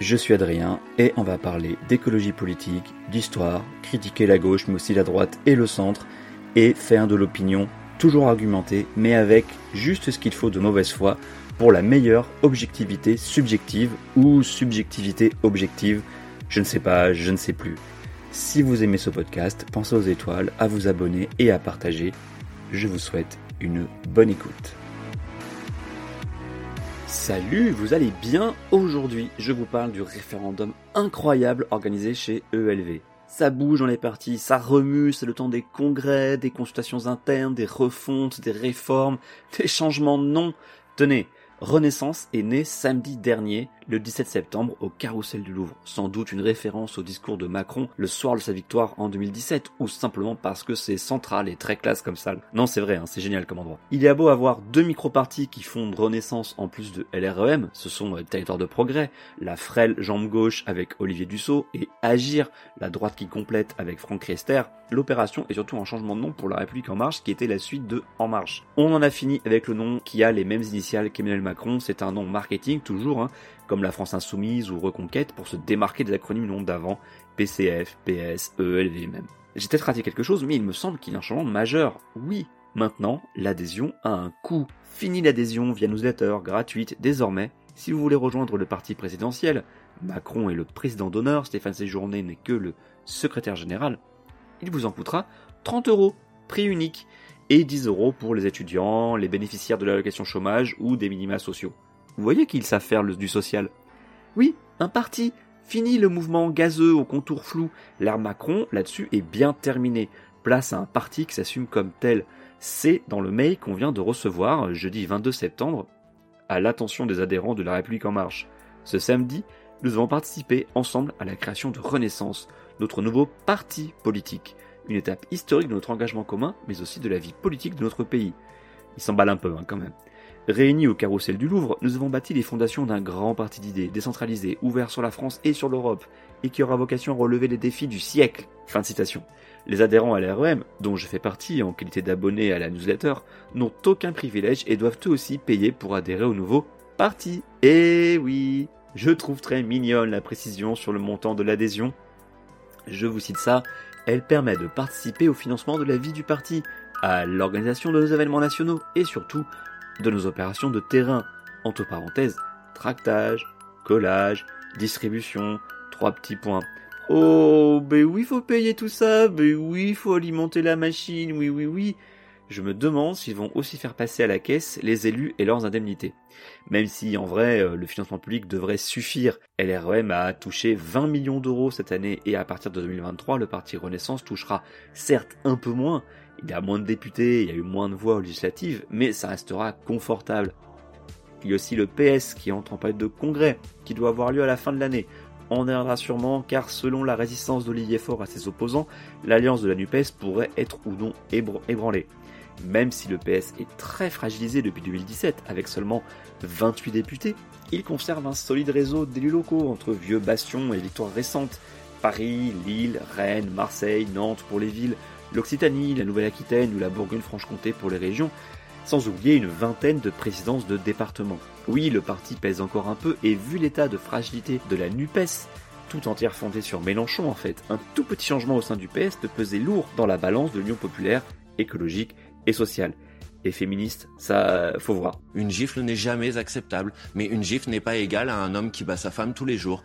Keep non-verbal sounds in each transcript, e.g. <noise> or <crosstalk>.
Je suis Adrien et on va parler d'écologie politique, d'histoire, critiquer la gauche mais aussi la droite et le centre et faire de l'opinion toujours argumentée mais avec juste ce qu'il faut de mauvaise foi pour la meilleure objectivité subjective ou subjectivité objective, je ne sais pas, je ne sais plus. Si vous aimez ce podcast, pensez aux étoiles, à vous abonner et à partager. Je vous souhaite une bonne écoute. Salut, vous allez bien Aujourd'hui, je vous parle du référendum incroyable organisé chez ELV. Ça bouge dans les partis, ça remue, c'est le temps des congrès, des consultations internes, des refontes, des réformes, des changements de nom. Tenez, Renaissance est né samedi dernier, le 17 septembre, au Carrousel du Louvre. Sans doute une référence au discours de Macron le soir de sa victoire en 2017, ou simplement parce que c'est central et très classe comme salle. Non, c'est vrai, hein, c'est génial comme endroit. Il y a beau avoir deux micro-partis qui fondent Renaissance en plus de LREM, ce sont euh, Territoire de Progrès, la frêle jambe gauche avec Olivier Dussault, et Agir, la droite qui complète avec Franck Riester, l'opération est surtout un changement de nom pour La République En Marche qui était la suite de En Marche. On en a fini avec le nom qui a les mêmes initiales qu'Emmanuel Macron, c'est un nom marketing toujours, hein, comme la France Insoumise ou Reconquête pour se démarquer des acronymes nom d'avant, PCF, PS, ELV même. J'ai peut-être raté quelque chose, mais il me semble qu'il y a un changement majeur. Oui, maintenant, l'adhésion a un coût. Fini l'adhésion via newsletter gratuite désormais. Si vous voulez rejoindre le parti présidentiel, Macron est le président d'honneur, Stéphane Séjourné n'est que le secrétaire général, il vous en coûtera 30 euros, prix unique, et 10 euros pour les étudiants, les bénéficiaires de l'allocation chômage ou des minima sociaux. Vous voyez qu'ils savent faire le, du social Oui, un parti Fini le mouvement gazeux au contour flou. L'ère Macron, là-dessus, est bien terminé. Place à un parti qui s'assume comme tel. C'est dans le mail qu'on vient de recevoir, jeudi 22 septembre, à l'attention des adhérents de La République En Marche. Ce samedi, nous avons participé ensemble à la création de Renaissance, notre nouveau parti politique. Une étape historique de notre engagement commun, mais aussi de la vie politique de notre pays. Il s'emballe un peu, hein, quand même. Réunis au carrousel du Louvre, nous avons bâti les fondations d'un grand parti d'idées, décentralisé, ouvert sur la France et sur l'Europe, et qui aura vocation à relever les défis du siècle. Fin de citation. Les adhérents à l'REM, dont je fais partie en qualité d'abonné à la newsletter, n'ont aucun privilège et doivent eux aussi payer pour adhérer au nouveau parti. Eh oui, je trouve très mignonne la précision sur le montant de l'adhésion. Je vous cite ça, elle permet de participer au financement de la vie du parti, à l'organisation de nos événements nationaux et surtout de nos opérations de terrain. Entre parenthèses, tractage, collage, distribution, trois petits points. Oh, ben oui, faut payer tout ça, ben oui, faut alimenter la machine, oui, oui, oui. Je me demande s'ils vont aussi faire passer à la caisse les élus et leurs indemnités. Même si, en vrai, euh, le financement public devrait suffire. LREM a touché 20 millions d'euros cette année et à partir de 2023, le parti Renaissance touchera certes un peu moins. Il y a moins de députés, il y a eu moins de voix législatives, mais ça restera confortable. Il y a aussi le PS qui entre en période de congrès, qui doit avoir lieu à la fin de l'année. On y reviendra sûrement car selon la résistance d'Olivier Faure à ses opposants, l'alliance de la NUPES pourrait être ou non ébranlée. Même si le PS est très fragilisé depuis 2017 avec seulement 28 députés, il conserve un solide réseau d'élus locaux entre vieux bastions et victoires récentes. Paris, Lille, Rennes, Marseille, Nantes pour les villes, l'Occitanie, la Nouvelle-Aquitaine ou la Bourgogne-Franche-Comté pour les régions, sans oublier une vingtaine de présidences de départements. Oui, le parti pèse encore un peu et vu l'état de fragilité de la NUPES, tout entière fondée sur Mélenchon en fait, un tout petit changement au sein du PS peut peser lourd dans la balance de l'Union populaire, écologique et sociale. Et féministe, ça, faut voir. Une gifle n'est jamais acceptable, mais une gifle n'est pas égale à un homme qui bat sa femme tous les jours.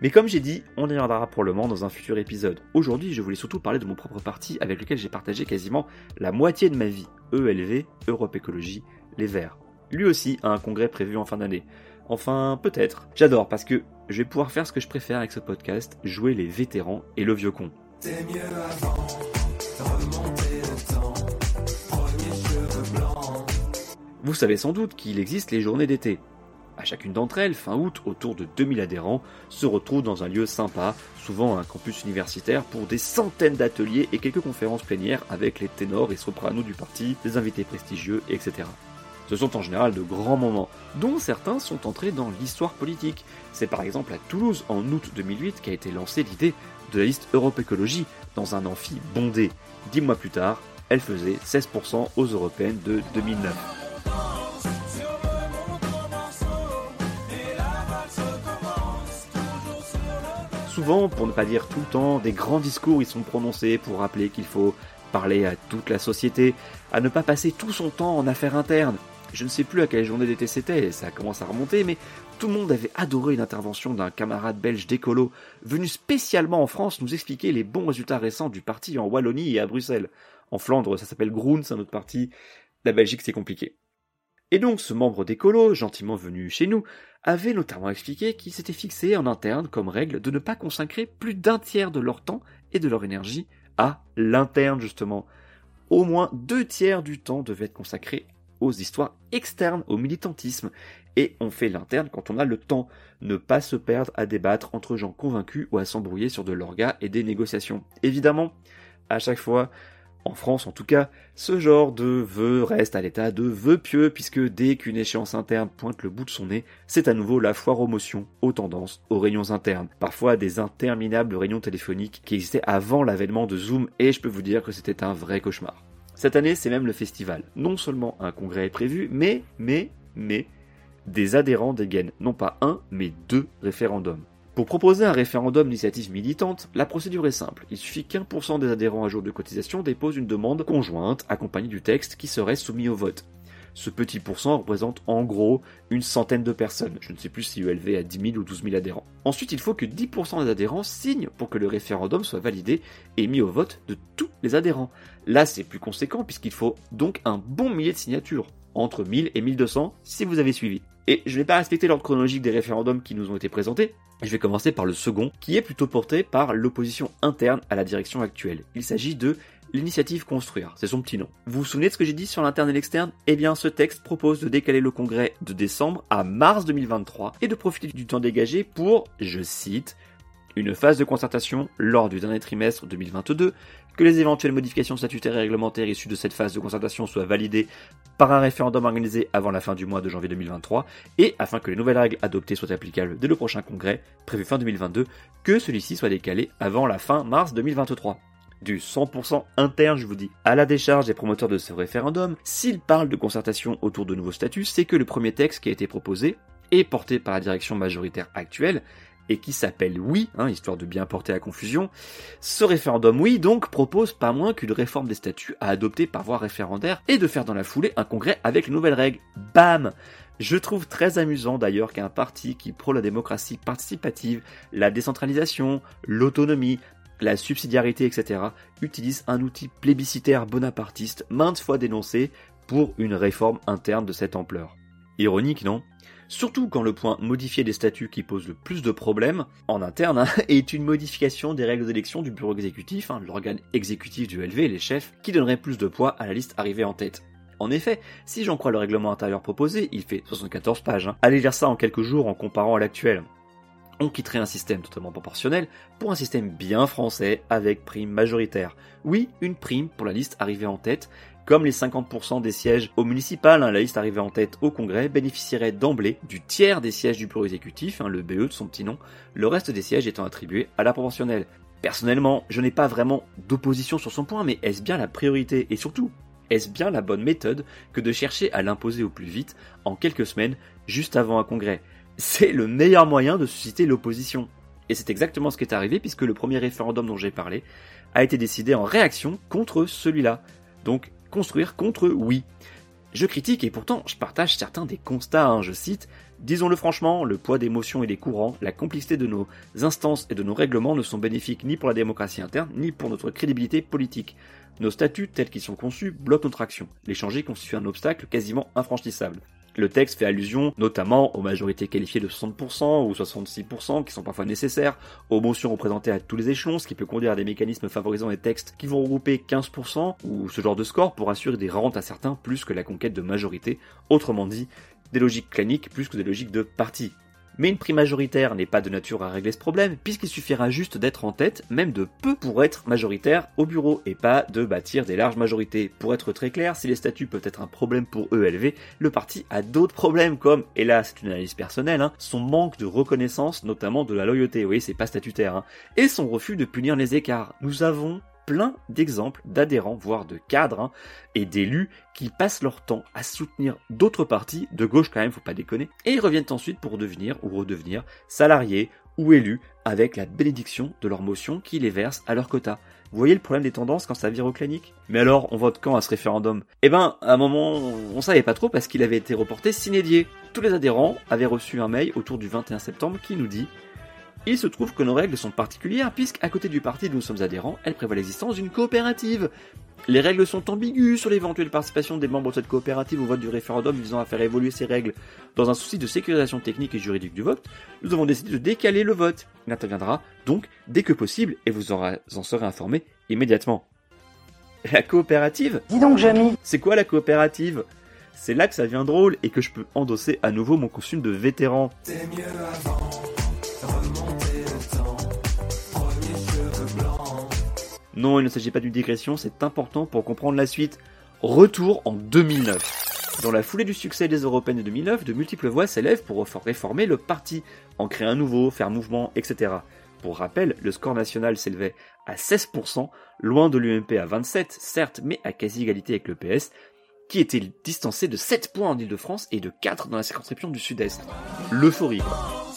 Mais comme j'ai dit, on y reviendra probablement dans un futur épisode. Aujourd'hui, je voulais surtout parler de mon propre parti avec lequel j'ai partagé quasiment la moitié de ma vie. ELV, Europe Écologie, Les Verts. Lui aussi a un congrès prévu en fin d'année. Enfin, peut-être. J'adore parce que je vais pouvoir faire ce que je préfère avec ce podcast, jouer les vétérans et le vieux con. mieux avant, Vous savez sans doute qu'il existe les journées d'été. À chacune d'entre elles, fin août, autour de 2000 adhérents se retrouvent dans un lieu sympa, souvent un campus universitaire, pour des centaines d'ateliers et quelques conférences plénières avec les ténors et sopranos du parti, des invités prestigieux, etc. Ce sont en général de grands moments, dont certains sont entrés dans l'histoire politique. C'est par exemple à Toulouse, en août 2008, qu'a été lancée l'idée de la liste Europe Écologie, dans un amphi bondé. Dix mois plus tard, elle faisait 16% aux européennes de 2009. Souvent, pour ne pas dire tout le temps, des grands discours y sont prononcés pour rappeler qu'il faut parler à toute la société, à ne pas passer tout son temps en affaires internes, je ne sais plus à quelle journée d'été c'était, ça commence à remonter, mais tout le monde avait adoré une intervention d'un camarade belge d'écolo, venu spécialement en France nous expliquer les bons résultats récents du parti en Wallonie et à Bruxelles. En Flandre, ça s'appelle Groen, c'est un autre parti. La Belgique, c'est compliqué. Et donc, ce membre d'écolo, gentiment venu chez nous, avait notamment expliqué qu'il s'était fixé en interne comme règle de ne pas consacrer plus d'un tiers de leur temps et de leur énergie à l'interne, justement. Au moins deux tiers du temps devait être consacré aux histoires externes, au militantisme. Et on fait l'interne quand on a le temps. Ne pas se perdre à débattre entre gens convaincus ou à s'embrouiller sur de l'orga et des négociations. Évidemment, à chaque fois, en France en tout cas, ce genre de vœu reste à l'état de vœu pieux puisque dès qu'une échéance interne pointe le bout de son nez, c'est à nouveau la foire aux motions, aux tendances, aux réunions internes. Parfois des interminables réunions téléphoniques qui existaient avant l'avènement de Zoom et je peux vous dire que c'était un vrai cauchemar. Cette année, c'est même le festival. Non seulement un congrès est prévu, mais, mais, mais, des adhérents dégainent non pas un, mais deux référendums. Pour proposer un référendum d'initiative militante, la procédure est simple. Il suffit qu'un pour cent des adhérents à jour de cotisation déposent une demande conjointe accompagnée du texte qui serait soumis au vote. Ce petit pourcent représente en gros une centaine de personnes. Je ne sais plus si ULV a 10 000 ou 12 000 adhérents. Ensuite, il faut que 10% des adhérents signent pour que le référendum soit validé et mis au vote de tous les adhérents. Là, c'est plus conséquent puisqu'il faut donc un bon millier de signatures. Entre 1000 et 1200 si vous avez suivi. Et je ne vais pas respecter l'ordre chronologique des référendums qui nous ont été présentés. Je vais commencer par le second, qui est plutôt porté par l'opposition interne à la direction actuelle. Il s'agit de L'initiative Construire, c'est son petit nom. Vous vous souvenez de ce que j'ai dit sur l'interne et l'externe? Eh bien, ce texte propose de décaler le congrès de décembre à mars 2023 et de profiter du temps dégagé pour, je cite, une phase de concertation lors du dernier trimestre 2022, que les éventuelles modifications statutaires et réglementaires issues de cette phase de concertation soient validées par un référendum organisé avant la fin du mois de janvier 2023, et afin que les nouvelles règles adoptées soient applicables dès le prochain congrès, prévu fin 2022, que celui-ci soit décalé avant la fin mars 2023 du 100% interne, je vous dis, à la décharge des promoteurs de ce référendum, s'ils parlent de concertation autour de nouveaux statuts, c'est que le premier texte qui a été proposé est porté par la direction majoritaire actuelle et qui s'appelle Oui, hein, histoire de bien porter à confusion. Ce référendum Oui, donc, propose pas moins qu'une réforme des statuts à adopter par voie référendaire et de faire dans la foulée un congrès avec les nouvelles règles. Bam je trouve très amusant d'ailleurs qu'un parti qui prône la démocratie participative, la décentralisation, l'autonomie, la subsidiarité, etc., utilise un outil plébiscitaire bonapartiste maintes fois dénoncé pour une réforme interne de cette ampleur. Ironique, non? Surtout quand le point modifier des statuts qui pose le plus de problèmes, en interne, hein, <laughs> est une modification des règles d'élection du bureau exécutif, hein, l'organe exécutif du LV, les chefs, qui donnerait plus de poids à la liste arrivée en tête. En effet, si j'en crois le règlement intérieur proposé, il fait 74 pages. Hein. Allez lire ça en quelques jours en comparant à l'actuel on quitterait un système totalement proportionnel pour un système bien français avec prime majoritaire. Oui, une prime pour la liste arrivée en tête, comme les 50% des sièges au municipal, hein, la liste arrivée en tête au Congrès bénéficierait d'emblée du tiers des sièges du bureau exécutif, hein, le BE de son petit nom, le reste des sièges étant attribués à la proportionnelle. Personnellement, je n'ai pas vraiment d'opposition sur son point, mais est-ce bien la priorité Et surtout, est-ce bien la bonne méthode que de chercher à l'imposer au plus vite en quelques semaines, juste avant un congrès? C'est le meilleur moyen de susciter l'opposition. Et c'est exactement ce qui est arrivé puisque le premier référendum dont j'ai parlé a été décidé en réaction contre celui-là. Donc construire contre oui. Je critique et pourtant je partage certains des constats, hein. je cite, Disons-le franchement, le poids des motions et des courants, la complexité de nos instances et de nos règlements ne sont bénéfiques ni pour la démocratie interne, ni pour notre crédibilité politique. Nos statuts tels qu'ils sont conçus bloquent notre action. Les changer constitue un obstacle quasiment infranchissable. Le texte fait allusion notamment aux majorités qualifiées de 60% ou 66% qui sont parfois nécessaires, aux motions représentées à tous les échelons, ce qui peut conduire à des mécanismes favorisant des textes qui vont regrouper 15% ou ce genre de score pour assurer des rentes à certains plus que la conquête de majorité, autrement dit des logiques claniques plus que des logiques de parti. Mais une prime majoritaire n'est pas de nature à régler ce problème, puisqu'il suffira juste d'être en tête, même de peu, pour être majoritaire au bureau, et pas de bâtir des larges majorités. Pour être très clair, si les statuts peuvent être un problème pour ELV, le parti a d'autres problèmes, comme, et là c'est une analyse personnelle, hein, son manque de reconnaissance, notamment de la loyauté, oui c'est pas statutaire, hein, et son refus de punir les écarts. Nous avons plein d'exemples d'adhérents, voire de cadres, hein, et d'élus qui passent leur temps à soutenir d'autres partis, de gauche quand même, faut pas déconner, et ils reviennent ensuite pour devenir ou redevenir salariés ou élus avec la bénédiction de leur motion qui les verse à leur quota. Vous voyez le problème des tendances quand ça vire au clanique? Mais alors, on vote quand à ce référendum? Eh ben, à un moment, on savait pas trop parce qu'il avait été reporté s'inédier. Tous les adhérents avaient reçu un mail autour du 21 septembre qui nous dit il se trouve que nos règles sont particulières puisqu'à côté du parti dont nous sommes adhérents, elles prévoient l'existence d'une coopérative. Les règles sont ambiguës sur l'éventuelle participation des membres de cette coopérative au vote du référendum visant à faire évoluer ces règles. Dans un souci de sécurisation technique et juridique du vote, nous avons décidé de décaler le vote. Il interviendra donc dès que possible et vous en serez informé immédiatement. La coopérative? Dis donc, Jamie C'est quoi la coopérative? C'est là que ça devient drôle et que je peux endosser à nouveau mon costume de vétéran. C'est mieux avant. Non, il ne s'agit pas d'une digression, c'est important pour comprendre la suite. Retour en 2009. Dans la foulée du succès des européennes de 2009, de multiples voix s'élèvent pour réformer le parti, en créer un nouveau, faire mouvement, etc. Pour rappel, le score national s'élevait à 16%, loin de l'UMP à 27%, certes, mais à quasi égalité avec le PS, qui était distancé de 7 points en Ile-de-France et de 4 dans la circonscription du Sud-Est. L'euphorie, quoi.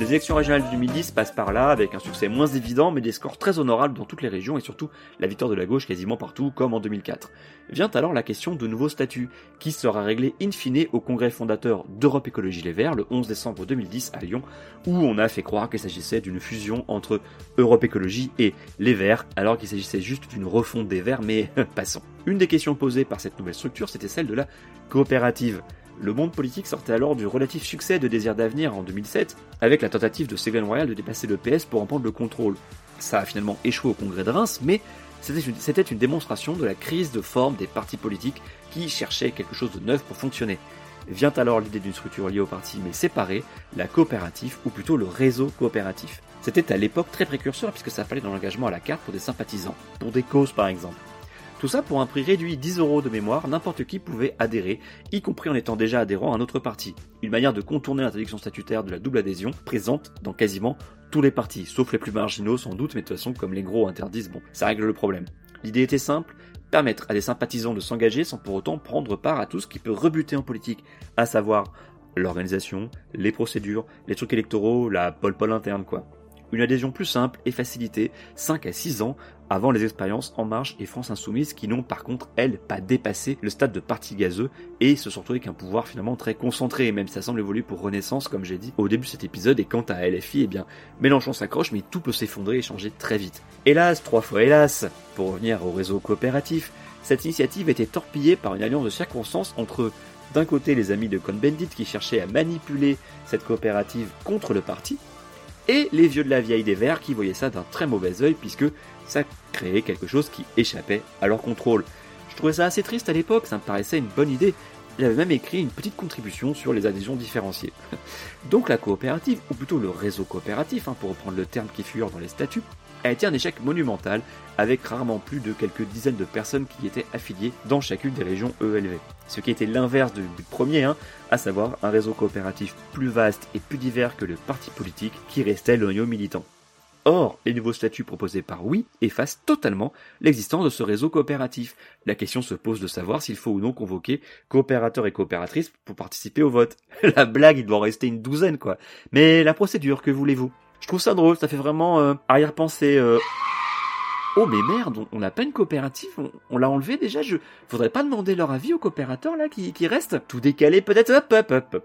Les élections régionales de 2010 passent par là, avec un succès moins évident, mais des scores très honorables dans toutes les régions et surtout la victoire de la gauche quasiment partout, comme en 2004. Vient alors la question de nouveaux statuts, qui sera réglée in fine au congrès fondateur d'Europe Écologie Les Verts le 11 décembre 2010 à Lyon, où on a fait croire qu'il s'agissait d'une fusion entre Europe Écologie et Les Verts, alors qu'il s'agissait juste d'une refonte des Verts, mais <laughs> passons. Une des questions posées par cette nouvelle structure, c'était celle de la coopérative. Le monde politique sortait alors du relatif succès de Désir d'avenir en 2007, avec la tentative de Ségolène Royal de dépasser le PS pour en prendre le contrôle. Ça a finalement échoué au congrès de Reims, mais c'était une, démonstration de la crise de forme des partis politiques qui cherchaient quelque chose de neuf pour fonctionner. Vient alors l'idée d'une structure liée au parti mais séparée, la coopérative, ou plutôt le réseau coopératif. C'était à l'époque très précurseur puisque ça fallait dans l'engagement à la carte pour des sympathisants, pour des causes par exemple. Tout ça pour un prix réduit 10 euros de mémoire, n'importe qui pouvait adhérer, y compris en étant déjà adhérent à un autre parti. Une manière de contourner l'interdiction statutaire de la double adhésion, présente dans quasiment tous les partis, sauf les plus marginaux sans doute, mais de toute façon comme les gros interdisent, bon, ça règle le problème. L'idée était simple, permettre à des sympathisants de s'engager sans pour autant prendre part à tout ce qui peut rebuter en politique, à savoir l'organisation, les procédures, les trucs électoraux, la pole-pole interne quoi. Une adhésion plus simple et facilitée, 5 à 6 ans, avant les expériences En Marche et France Insoumise qui n'ont par contre, elles, pas dépassé le stade de parti gazeux et se sont retrouvées avec un pouvoir finalement très concentré, même si ça semble évoluer pour Renaissance, comme j'ai dit au début de cet épisode, et quant à LFI, eh bien, Mélenchon s'accroche, mais tout peut s'effondrer et changer très vite. Hélas, trois fois hélas, pour revenir au réseau coopératif, cette initiative était torpillée par une alliance de circonstances entre d'un côté les amis de Cohn-Bendit qui cherchaient à manipuler cette coopérative contre le parti, et les vieux de la vieille des Verts qui voyaient ça d'un très mauvais œil puisque ça créait quelque chose qui échappait à leur contrôle. Je trouvais ça assez triste à l'époque, ça me paraissait une bonne idée. J'avais même écrit une petite contribution sur les adhésions différenciées. <laughs> Donc la coopérative, ou plutôt le réseau coopératif, hein, pour reprendre le terme qui figure dans les statuts, a été un échec monumental, avec rarement plus de quelques dizaines de personnes qui étaient affiliées dans chacune des régions ELV. Ce qui était l'inverse du, premier, hein, à savoir un réseau coopératif plus vaste et plus divers que le parti politique qui restait noyau militant. Or, les nouveaux statuts proposés par Oui effacent totalement l'existence de ce réseau coopératif. La question se pose de savoir s'il faut ou non convoquer coopérateurs et coopératrices pour participer au vote. <laughs> la blague, il doit en rester une douzaine, quoi. Mais la procédure, que voulez-vous? Je trouve ça drôle, ça fait vraiment euh, arrière-pensée. Euh. Oh mais merde, on n'a pas une coopérative, on, l'a enlevé déjà, je faudrait pas demander leur avis aux coopérateurs là qui, qui restent Tout décalé peut-être, hop hop hop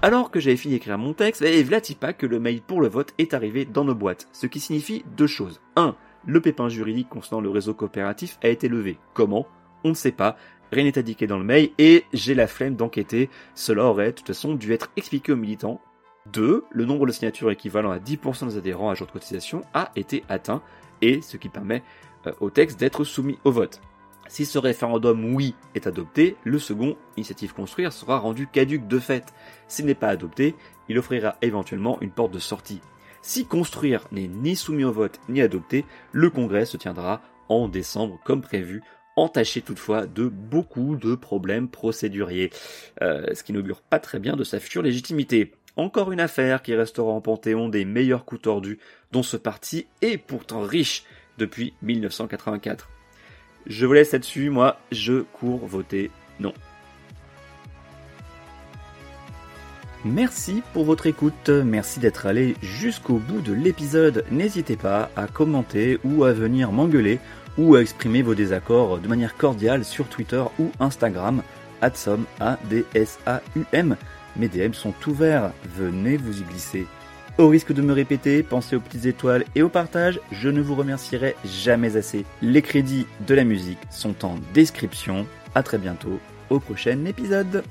Alors que j'avais fini d'écrire mon texte, et pas que le mail pour le vote est arrivé dans nos boîtes, ce qui signifie deux choses. 1. Le pépin juridique concernant le réseau coopératif a été levé. Comment? On ne sait pas, rien n'est indiqué dans le mail, et j'ai la flemme d'enquêter, cela aurait de toute façon dû être expliqué aux militants, 2. Le nombre de signatures équivalent à 10% des adhérents à jour de cotisation a été atteint, et ce qui permet euh, au texte d'être soumis au vote. Si ce référendum oui est adopté, le second, initiative construire, sera rendu caduque de fait. S'il n'est pas adopté, il offrira éventuellement une porte de sortie. Si construire n'est ni soumis au vote ni adopté, le congrès se tiendra en décembre comme prévu, entaché toutefois de beaucoup de problèmes procéduriers, euh, ce qui n'augure pas très bien de sa future légitimité. Encore une affaire qui restera en panthéon des meilleurs coups tordus dont ce parti est pourtant riche depuis 1984. Je vous laisse là-dessus, moi je cours voter non. Merci pour votre écoute, merci d'être allé jusqu'au bout de l'épisode. N'hésitez pas à commenter ou à venir m'engueuler ou à exprimer vos désaccords de manière cordiale sur Twitter ou Instagram, adsom, A-D-S-A-U-M. Mes DM sont ouverts, venez vous y glisser. Au risque de me répéter, pensez aux petites étoiles et au partage, je ne vous remercierai jamais assez. Les crédits de la musique sont en description. À très bientôt au prochain épisode.